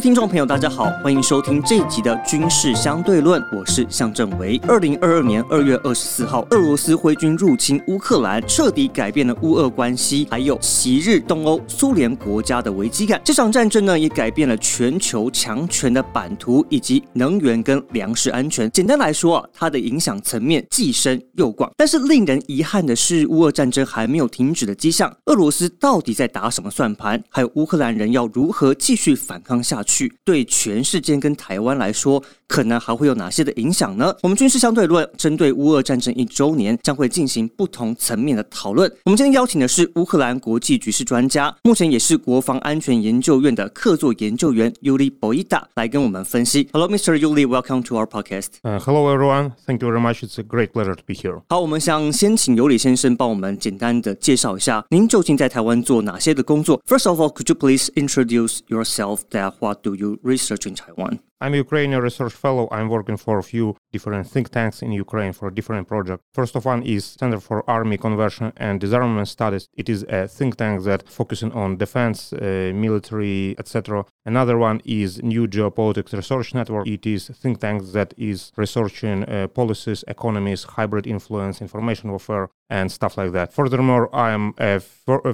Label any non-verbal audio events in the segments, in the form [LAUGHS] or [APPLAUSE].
听众朋友，大家好，欢迎收听这一集的军事相对论，我是向正维。二零二二年二月二十四号，俄罗斯挥军入侵乌克兰，彻底改变了乌俄关系，还有昔日东欧苏联国家的危机感。这场战争呢，也改变了全球强权的版图以及能源跟粮食安全。简单来说啊，它的影响层面既深又广。但是令人遗憾的是，乌俄战争还没有停止的迹象。俄罗斯到底在打什么算盘？还有乌克兰人要如何继续反抗下去？对全世界跟台湾来说，可能还会有哪些的影响呢？我们军事相对论针对乌俄战争一周年，将会进行不同层面的讨论。我们今天邀请的是乌克兰国际局势专家，目前也是国防安全研究院的客座研究员 Yuli Boida 来跟我们分析。Hello, Mr. Yuli, welcome to our podcast. Uh, hello, everyone. Thank you very much. It's a great pleasure to be here. 好，我们想先请尤里先生帮我们简单的介绍一下，您究竟在台湾做哪些的工作？First of all, could you please introduce yourself? That what do you research in Taiwan? I'm a Ukrainian research fellow. I'm working for a few different think tanks in Ukraine for different projects. First of one is Center for Army Conversion and Disarmament Studies. It is a think tank that focusing on defense, uh, military, etc. Another one is New Geopolitics Research Network. It is a think tank that is researching uh, policies, economies, hybrid influence, information warfare, and stuff like that. Furthermore, I am a,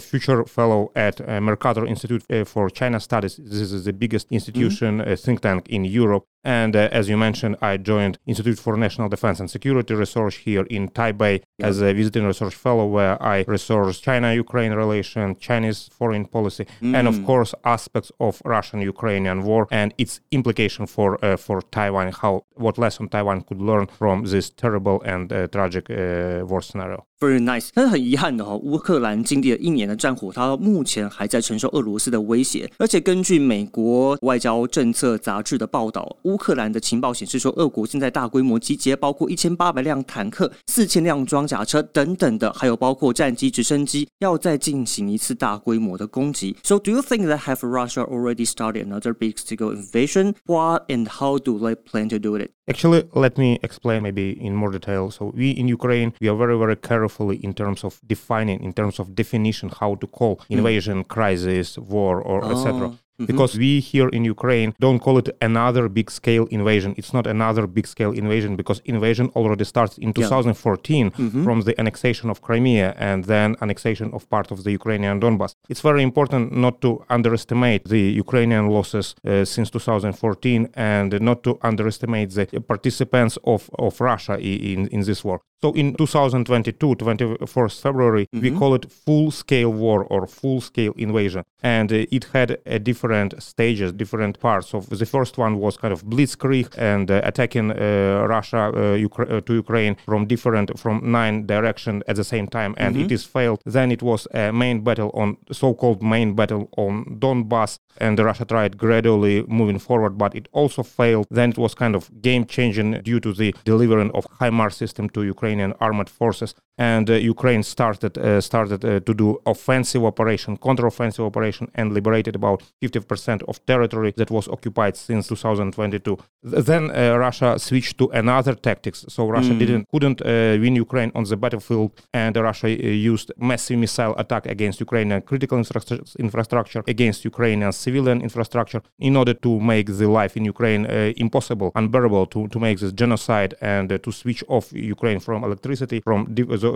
future fellow at uh, Mercator Institute uh, for China Studies. This is the biggest institution mm-hmm. think tank in Europe. And uh, as you mentioned, I joined Institute for National Defense and Security Research here in Taipei yeah. as a visiting research fellow, where I research China-Ukraine relation, Chinese foreign policy, mm. and of course aspects of Russian-Ukrainian war and its implication for uh, for Taiwan. How what lesson Taiwan could learn from this terrible and uh, tragic uh, war scenario. Very nice，但是很遗憾的哈，乌克兰经历了一年的战火，它目前还在承受俄罗斯的威胁。而且根据美国外交政策杂志的报道，乌 克兰的情报显示说，俄国正在大规模集结，包括一千八百辆坦克、四千辆装甲车等等的，还有包括战机、直升机，要再进行一次大规模的攻击。So do you think that have Russia already started another big scale invasion? What and how do they plan to do it? Actually, let me explain maybe in more detail. So we in Ukraine, we are very, very carefully in terms of defining, in terms of definition, how to call hmm. invasion, mm. crisis, war, or oh. etc. Mm-hmm. Because we here in Ukraine don't call it another big scale invasion. It's not another big scale invasion because invasion already starts in 2014 yeah. mm-hmm. from the annexation of Crimea and then annexation of part of the Ukrainian Donbass. It's very important not to underestimate the Ukrainian losses uh, since 2014 and not to underestimate the participants of, of Russia in, in this war. So in 2022, 21st February, mm-hmm. we call it full scale war or full scale invasion. And uh, it had a different stages, different parts. of the first one was kind of blitzkrieg and uh, attacking uh, Russia uh, to Ukraine from different from nine directions at the same time, and mm-hmm. it is failed. Then it was a main battle on so-called main battle on Donbass, and Russia tried gradually moving forward, but it also failed. Then it was kind of game changing due to the delivery of HIMARS system to Ukrainian armed forces, and uh, Ukraine started uh, started uh, to do offensive operation, counter-offensive operation, and liberated about 50% of territory that was occupied since 2022. Then uh, Russia switched to another tactics. So Russia mm. didn't couldn't uh, win Ukraine on the battlefield, and Russia uh, used massive missile attack against Ukrainian critical infra- infrastructure, against Ukrainian civilian infrastructure, in order to make the life in Ukraine impossible, unbearable, to, to make this genocide and to switch off Ukraine from electricity, from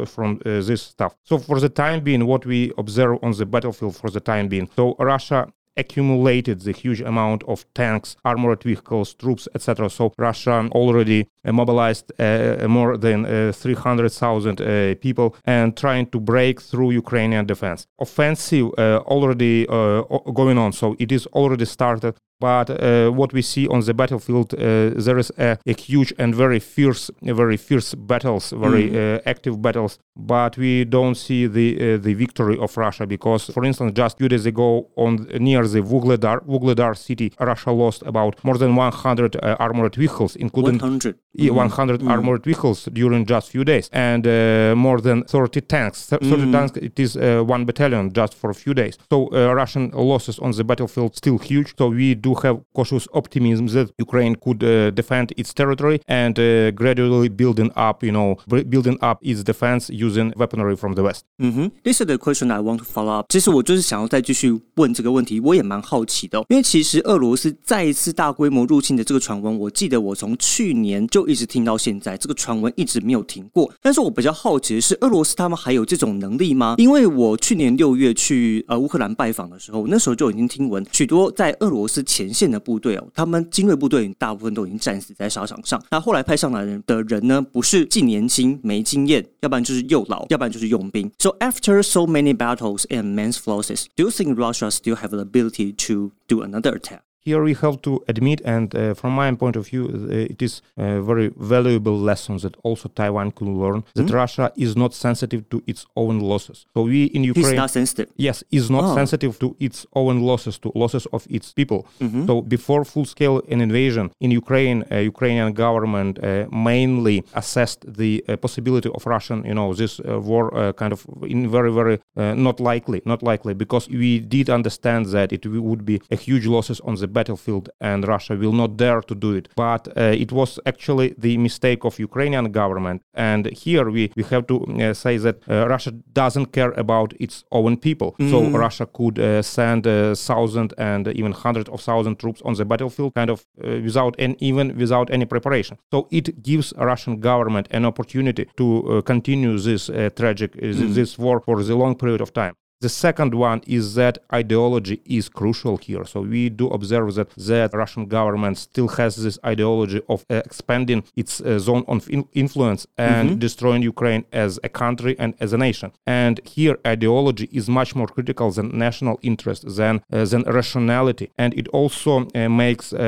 from this stuff. So for the time being, what we observe on the battlefield for the time being, so Russia accumulated the huge amount of tanks, armored vehicles, troops, etc. So Russia already uh, mobilized uh, more than uh, 300,000 uh, people and trying to break through Ukrainian defense. Offensive uh, already uh, going on, so it is already started. But what we see on the battlefield, there is a, a, huge and very fierce, very fierce battles, very mm. active battles. But we don't see the the victory of Russia because, for instance, just few days ago on near the Vuhledar, Vuhledar city, Russia lost about more than 100 armored vehicles, including 100 mm-hmm. 100 mm-hmm. armored vehicles during just few days and uh, more than 30 tanks 30 mm-hmm. tanks it is uh, one battalion just for a few days so uh, russian losses on the battlefield still huge so we do do have cautious optimism that Ukraine could uh, defend its territory and uh, gradually building up, you know, building up its defense using weaponry from the West. Mm-hmm. This is the question I want to follow up. 其实我就是想要再继续问这个问题，我也蛮好奇的、哦，因为其实俄罗斯再一次大规模入侵的这个传闻，我记得我从去年就一直听到现在，这个传闻一直没有停过。但是我比较好奇的是，俄罗斯他们还有这种能力吗？因为我去年六月去呃乌克兰拜访的时候，那时候就已经听闻许多在俄罗斯前 前线的部队哦，他们精锐部队大部分都已经战死在沙场上。那后来派上来的人呢，不是既年轻没经验，要不然就是又老，要不然就是用兵。So after so many battles and men's losses, do you think Russia still have the ability to do another attack? Here we have to admit, and uh, from my point of view, uh, it is a very valuable lesson that also Taiwan could learn that mm-hmm. Russia is not sensitive to its own losses. So we in Ukraine, He's not sensitive. Yes, is not oh. sensitive to its own losses, to losses of its people. Mm-hmm. So before full-scale invasion in Ukraine, uh, Ukrainian government uh, mainly assessed the uh, possibility of Russian, you know, this uh, war kind of in very very not likely, not likely, because we did understand that it would be a huge losses on the battlefield and Russia will not dare to do it. But uh, it was actually the mistake of Ukrainian government. And here we, we have to uh, say that uh, Russia doesn't care about its own people. Mm. So Russia could uh, send thousand and even hundred of thousand troops on the battlefield kind of uh, without and even without any preparation. So it gives Russian government an opportunity to uh, continue this tragic mm. this war for the long period of time. The second one is that ideology is crucial here. So we do observe that the Russian government still has this ideology of uh, expanding its uh, zone of in- influence and mm-hmm. destroying Ukraine as a country and as a nation. And here ideology is much more critical than national interest, than uh, than rationality, and it also uh, makes uh,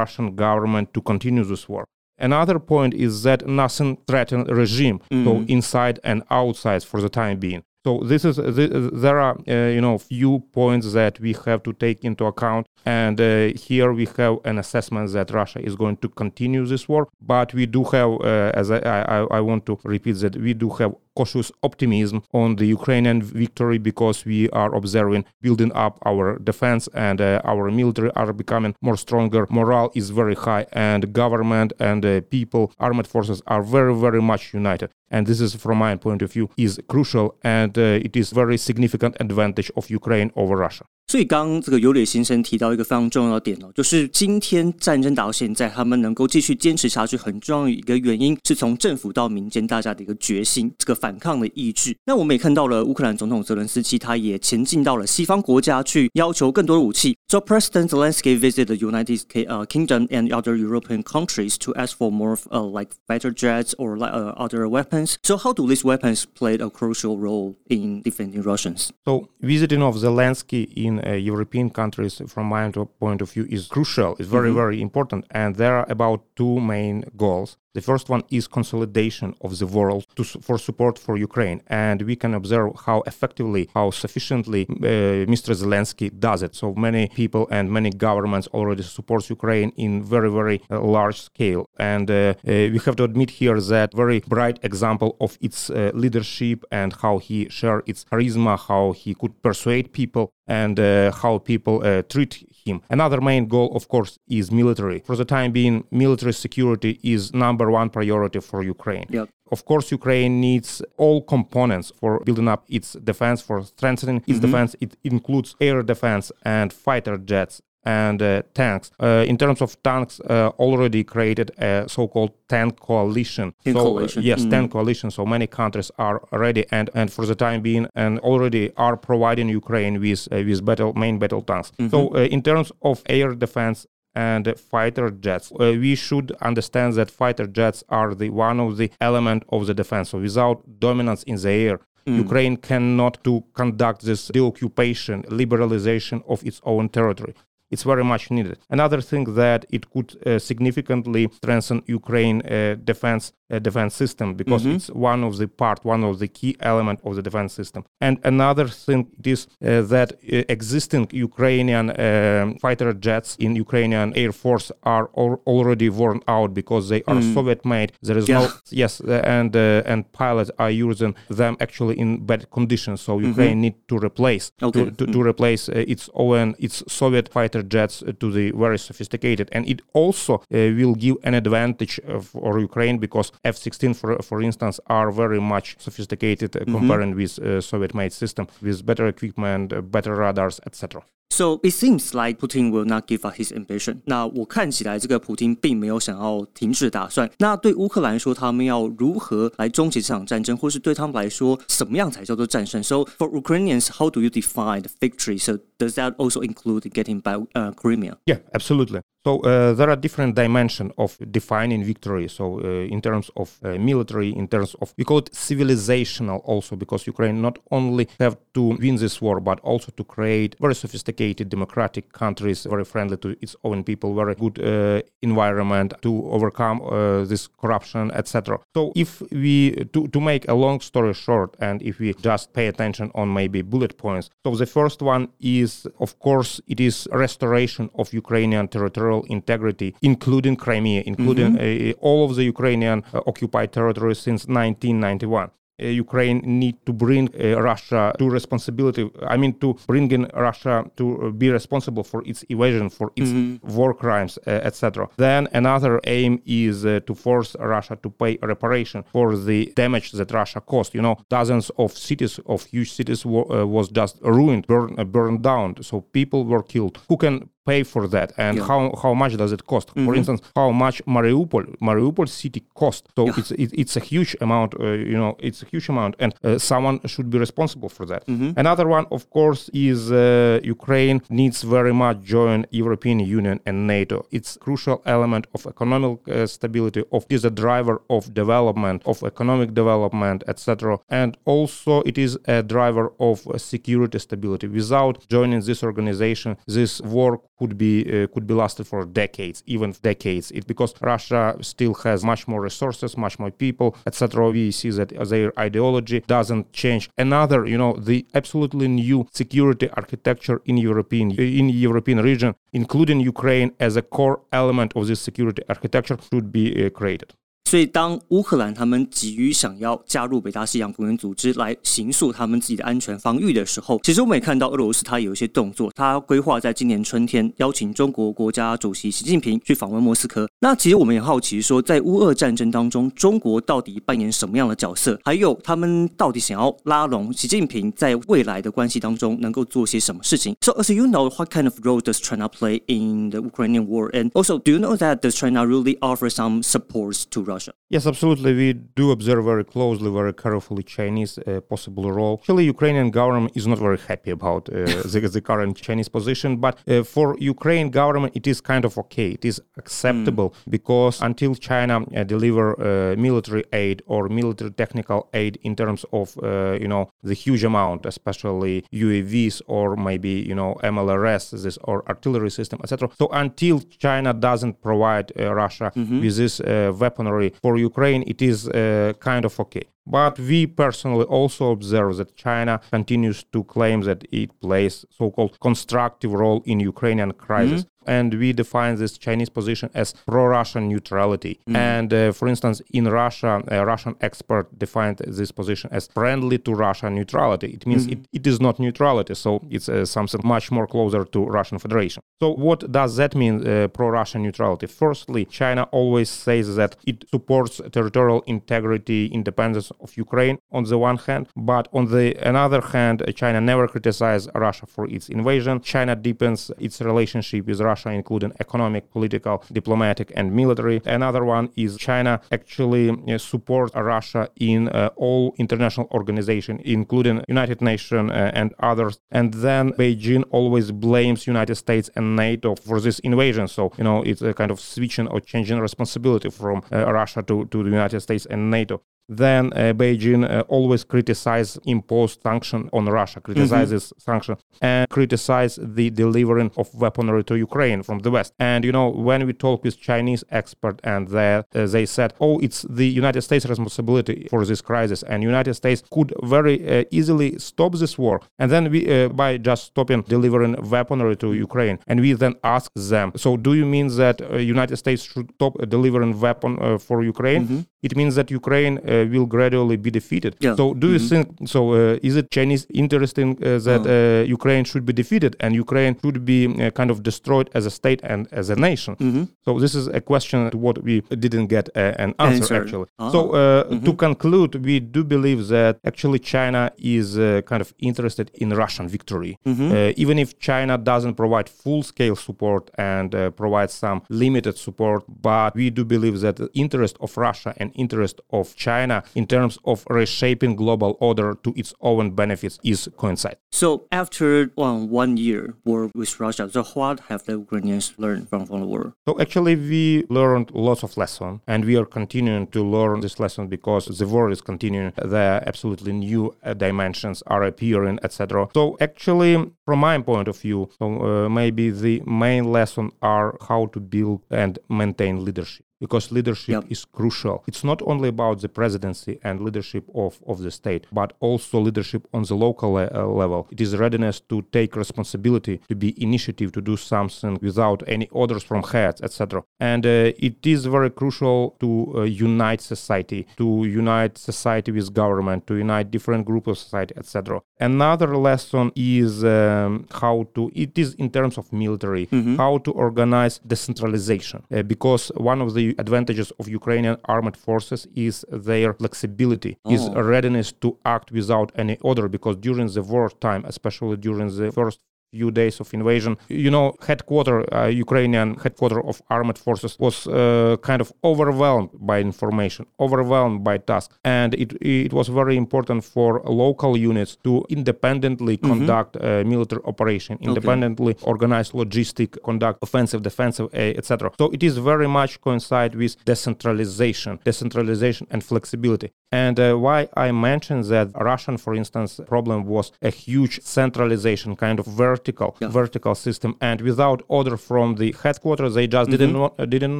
Russian government to continue this war. Another point is that nothing threatens regime, mm-hmm. so inside and outside for the time being. So this is there are uh, you know few points that we have to take into account, and uh, here we have an assessment that Russia is going to continue this war, but we do have, uh, as I, I, I want to repeat that we do have cautious optimism on the Ukrainian victory because we are observing building up our defense and uh, our military are becoming more stronger. Morale is very high, and government and uh, people, armed forces are very, very much united. And this is, from my point of view, is crucial and uh, it is very significant advantage of Ukraine over Russia. 所以刚刚这个尤里先生提到一个非常重要的点哦，就是今天战争打到现在，他们能够继续坚持下去，很重要的一个原因是从政府到民间大家的一个决心，这个反抗的意志。那我们也看到了乌克兰总统泽伦斯基，他也前进到了西方国家去要求更多的武器。So President Zelensky visited the United Kingdom and other European countries to ask for more uh, like fighter jets or uh, other weapons. So how do these weapons play a crucial role in defending Russians? So visiting of Zelensky in uh, European countries, from my point of view, is crucial. It's very, mm-hmm. very important. And there are about two main goals. The first one is consolidation of the world to, for support for Ukraine. And we can observe how effectively, how sufficiently uh, Mr. Zelensky does it. So many people and many governments already support Ukraine in very, very uh, large scale. And uh, uh, we have to admit here that very bright example of its uh, leadership and how he shared its charisma, how he could persuade people and uh, how people treat him. Another main goal, of course, is military. For the time being, military security is number one priority for Ukraine. Yep. Of course, Ukraine needs all components for building up its defense, for strengthening its mm-hmm. defense. It includes air defense and fighter jets and uh, tanks. Uh, in terms of tanks, uh, already created a so-called tank coalition. Tank so, coalition. yes, mm. tank coalition. So many countries are ready and, and for the time being and already are providing Ukraine with uh, with battle main battle tanks. Mm-hmm. So uh, in terms of air defense, and fighter jets. Uh, we should understand that fighter jets are the one of the element of the defense. So without dominance in the air, mm. Ukraine cannot to conduct this deoccupation, liberalization of its own territory it's very much needed. Another thing that it could uh, significantly strengthen Ukraine uh, defense uh, defense system because mm-hmm. it's one of the part, one of the key element of the defense system. And another thing is uh, that uh, existing Ukrainian um, fighter jets in Ukrainian Air Force are al- already worn out because they are mm. Soviet made. There is yeah. no [LAUGHS] yes, uh, and and pilots are using them actually in bad conditions. So mm-hmm. Ukraine mm-hmm. need to replace okay. to, to, to, replace its own its Soviet fighter fighter jets to the very sophisticated. And it also uh, will give an advantage for Ukraine because F-16, for for instance, are very much sophisticated mm-hmm. comparing with Soviet-made system with better equipment, better radars, etc. So it seems like Putin will not give up his ambition. 那我看起来，这个普京并没有想要停止打算。那对乌克兰说，他们要如何来终结这场战争，或是对他们来说，什么样才叫做战胜？So for Ukrainians, how do you define the victory? So does that also include getting back uh, Crimea? Yeah, absolutely. So uh, there are different dimensions of defining victory. So uh, in terms of uh, military, in terms of we call it civilizational also because Ukraine not only have to win this war but also to create very sophisticated democratic countries, very friendly to its own people, very good uh, environment to overcome uh, this corruption, etc. So if we to to make a long story short, and if we just pay attention on maybe bullet points, so the first one is of course it is restoration of Ukrainian territory territorial integrity, including Crimea, including mm-hmm. uh, all of the Ukrainian uh, occupied territories since 1991. Uh, Ukraine need to bring uh, Russia to responsibility. I mean, to bring in Russia to uh, be responsible for its evasion, for its mm-hmm. war crimes, etc. Then another aim is to force Russia to pay reparation for the damage that Russia caused. You know, dozens of cities, of huge cities, was just ruined, burned, burned down. So people were killed. Who can pay for that and yeah. how how much does it cost mm-hmm. for instance how much mariupol mariupol city cost so yeah. it's it, it's a huge amount uh, you know it's a huge amount and uh, someone should be responsible for that mm-hmm. another one of course is uh, ukraine needs very much join european union and nato it's crucial element of economic uh, stability of is a driver of development of economic development etc and also it is a driver of security stability without joining this organization this war could be uh, could be lasted for decades, even decades. It because Russia still has much more resources, much more people, etc. We see that their ideology doesn't change. Another, you know, the absolutely new security architecture in European in European region, including Ukraine as a core element of this security architecture, should be uh, created. 所以，当乌克兰他们急于想要加入北大西洋公约组织来行塑他们自己的安全防御的时候，其实我们也看到俄罗斯它有一些动作，它规划在今年春天邀请中国国家主席习近平去访问莫斯科。那其实我们也好奇说，在乌俄战争当中，中国到底扮演什么样的角色？还有他们到底想要拉拢习近平在未来的关系当中能够做些什么事情？So as you know, what kind of role does China play in the Ukrainian war? And also, do you know that does China really offer some supports to Russia? Russia. Yes, absolutely. We do observe very closely, very carefully Chinese uh, possible role. Actually, Ukrainian government is not very happy about uh, [LAUGHS] the, the, current Chinese position, but uh, for Ukraine government, it is kind of okay. It is acceptable mm. because until China uh, deliver uh, military aid or military technical aid in terms of uh, you know the huge amount, especially UAVs or maybe you know MLRS, this or artillery system, etc. So until China doesn't provide Russia mm-hmm. with this weaponry for Ukraine, it is uh, kind of okay. But we personally also observe that China continues to claim that it plays so-called constructive role in Ukrainian crisis. Mm-hmm and we define this Chinese position as pro-Russian neutrality. Mm. And uh, for instance, in Russia, a Russian expert defined this position as friendly to Russia neutrality. It means mm. it, it is not neutrality, so it's uh, something much more closer to Russian Federation. So what does that mean, uh, pro-Russian neutrality? Firstly, China always says that it supports territorial integrity, independence of Ukraine on the one hand, but on the another hand, China never criticizes Russia for its invasion. China deepens its relationship with Russia Russia, including economic, political, diplomatic, and military. Another one is China actually uh, supports Russia in uh, all international organizations, including United Nations uh, and others. And then Beijing always blames United States and NATO for this invasion. So you know it's a kind of switching or changing responsibility from uh, Russia to, to the United States and NATO then uh, Beijing uh, always criticize imposed sanction on Russia, criticizes mm-hmm. sanction, and criticize the delivering of weaponry to Ukraine from the West. And you know, when we talk with Chinese expert, and they uh, they said, "Oh, it's the United States' responsibility for this crisis, and United States could very uh, easily stop this war." And then we, uh, by just stopping delivering weaponry to Ukraine, and we then ask them, "So do you mean that uh, United States should stop delivering weapon for Ukraine?" Mm-hmm. It means that Ukraine uh, will gradually be defeated. Yeah. So, do you Mhm. think so? Uh, is it Chinese interesting uh, that Uh. uh, Ukraine should be defeated and Ukraine should be uh, kind of destroyed as a state and as a nation? hmm So this is a question to what we didn't get uh, an answer, Answer. actually. Ah. So uh, to conclude, we do believe that actually China is uh, kind of interested in Russian victory. hmm Uh, even if China doesn't provide full-scale support and uh, provides some limited support, but we do believe that the interest of Russia and interest of China in terms of reshaping global order to its own benefits is coincide. So after um, one year war with Russia, so what have the Ukrainians learned from, from the war? So actually, we learned lots of lessons, and we are continuing to learn this lesson because the war is continuing. There absolutely new dimensions are appearing, etc. So actually, from my point of view, uh, maybe the main lesson are how to build and maintain leadership. Because leadership Yep. is crucial. It's not only about the presidency and leadership of, of the state, but also leadership on the local le- uh, level. It is readiness to take responsibility, to be initiative, to do something without any orders from heads, etc. And uh, it is very crucial to uh, unite society, to unite society with government, to unite different groups of society, etc. Another lesson is um, how to. It is in terms of military, Mhm. how to organize decentralization, uh, because one of the advantages of Ukrainian armed forces is their flexibility, is Oh. a readiness to act without any order. Because during the war time, especially during the first few days of invasion. You know headquarter uh, ukrainian headquarter of armed forces was uh, kind of overwhelmed by information overwhelmed by tasks. And it, it was very important for local units to independently conduct uh, military operation independently organize logistic conduct offensive defensive uh, etc so it is very much coincide with decentralization decentralization and flexibility. And uh, why I mentioned that Russian, for instance, problem was a huge centralization, kind of vertical, Yeah. vertical system, and without order from the headquarters, they just didn't know, didn't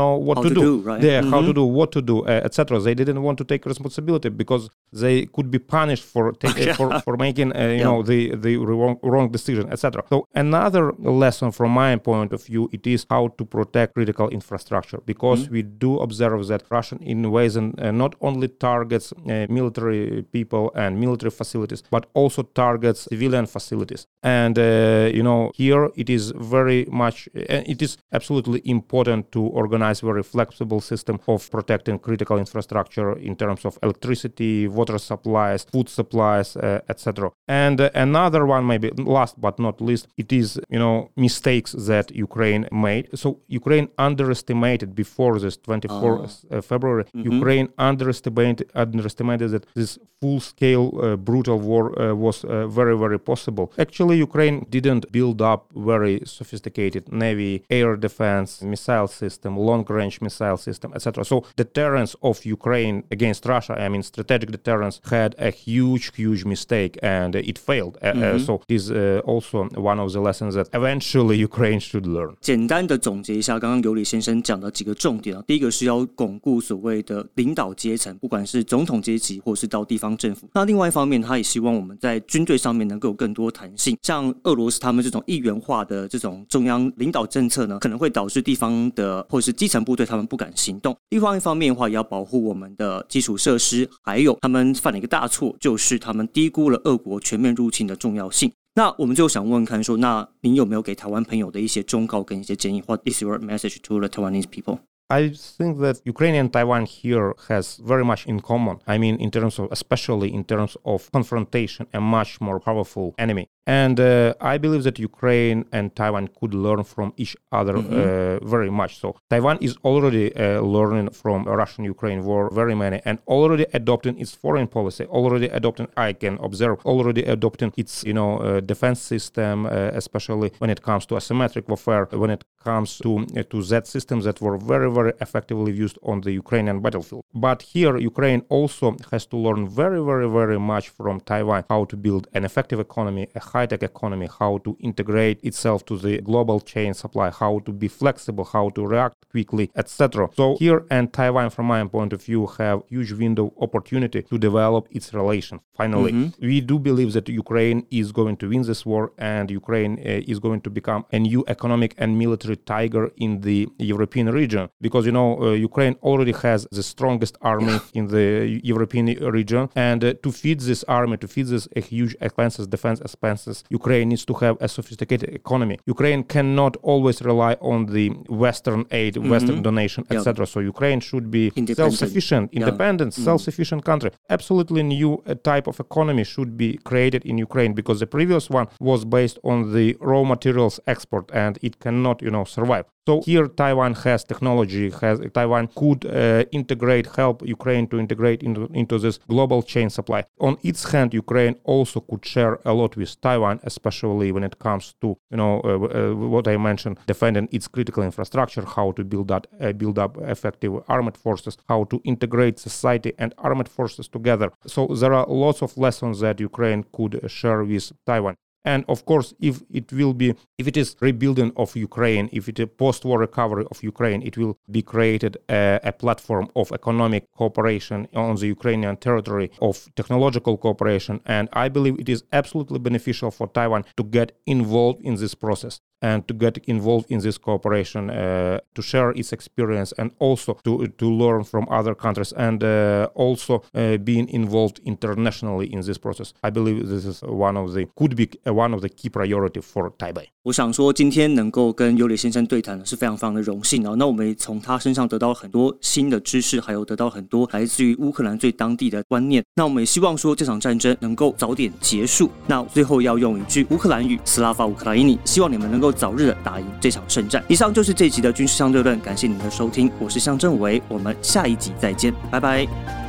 know what Mm-hmm. How to, to do. do, right? Yeah, how to Mhm. do, what to do, uh, etc. They didn't want to take responsibility because they could be punished for take, [LAUGHS] uh, for, for making uh, you Yeah. know the the wrong, wrong decision, etc. So another lesson from my point of view, it is how to protect critical infrastructure because Mm-hmm. we do observe that Russian invasion uh, not only targets uh, military people and military facilities, but also targets civilian facilities. And uh, you know here it is very much it is absolutely important to organize very flexible system of protecting critical infrastructure in terms of electricity, water supplies, food supplies, uh, etc. And uh, another one, maybe last but not least, it is you know mistakes that Ukraine made. So Ukraine underestimated before this 24th uh, February. Ukraine underestimated underestimated that this full-scale uh, brutal war uh, was uh, very very possible. Actually, Ukraine didn't build up very sophisticated navy, air defense, missile system, long-range missile system, etc. So deterrence of Ukraine against Russia, I mean strategic deterrence, had a huge huge mistake and it failed. Uh, uh, so it is uh, also one of the lessons that eventually Ukraine should learn. 简单的总结一下刚刚尤里先生讲的几个重点啊，第一个是要巩固所谓的领导阶层，不管是总统阶级或是到地方政府。那另外一方面，他也希望我们在军队上面能够有更多弹性。像俄罗斯 他们这种一元化的这种中央领导政策呢，可能会导致地方的或者是基层部队他们不敢行动。另外一方面的话，也要保护我们的基础设施，还有他们犯了一个大错，就是他们低估了俄国全面入侵的重要性。那我们就想问问看说，那您有没有给台湾朋友的一些忠告跟一些建议或 is your message to the Taiwanese people？I think that Ukraine and Taiwan here has very much in common. I mean, in terms of, especially in terms of confrontation, a much more powerful enemy. And uh, I believe that Ukraine and Taiwan could learn from each other uh, very much. So Taiwan is already uh, learning from Russian-Ukraine war very many, and already adopting its foreign policy. Already adopting, I can observe, already adopting its you know uh, defense system, uh, especially when it comes to asymmetric warfare, when it comes to uh, to Z systems that were very very effectively used on the Ukrainian battlefield. But here, Ukraine also has to learn very very very much from Taiwan how to build an effective economy, a high-tech economy, how to integrate itself to the global chain supply, how to be flexible, how to react quickly, etc. So here and Taiwan, from my point of view, have huge window opportunity to develop its relation. Finally, mm-hmm. we do believe that Ukraine is going to win this war, and Ukraine uh, is going to become a new economic and military tiger in the European region because you know uh, Ukraine already has the strongest army in the European region, and uh, to feed this army, to feed this huge expenses, defense expenses, Ukraine needs to have a sophisticated economy. Ukraine cannot always rely on the Western aid, mm-hmm. Western donation, etc. So Ukraine should be self-sufficient, independent, yeah. Mm-hmm. self-sufficient country. Absolutely new uh, type of economy should be created in Ukraine because the previous one was based on the raw materials export, and it cannot, you know, survive. So here Taiwan has technology, has Taiwan could uh, integrate, help Ukraine to integrate into, into this global chain supply. On its hand, Ukraine also could share a lot with Taiwan, especially when it comes to you know uh, uh, what I mentioned, defending its critical infrastructure, how to build up uh, build up effective armed forces, how to integrate society and armed forces together. So there are lots of lessons that Ukraine could share with Taiwan. And of course, if it will be, if it is rebuilding of Ukraine, if it is post-war recovery of Ukraine, it will be created a, a, platform of economic cooperation on the Ukrainian territory, of technological cooperation. And I believe it is absolutely beneficial for Taiwan to get involved in this process and to get involved in this cooperation, uh, to share its experience, and also to to learn from other countries, and uh, also uh, being involved internationally in this process. I believe this is one of the could be one of the key priority for Taipei. 我想说，今天能够跟尤里先生对谈呢，是非常非常的荣幸啊。那我们也从他身上得到很多新的知识，还有得到很多来自于乌克兰最当地的观念。那我们也希望说这场战争能够早点结束。那最后要用一句乌克兰语，斯拉法乌克兰伊尼，希望你们能够。 早日的打赢这场胜战。以上就是这集的军事相对论，感谢您的收听，我是向政委，我们下一集再见，拜拜。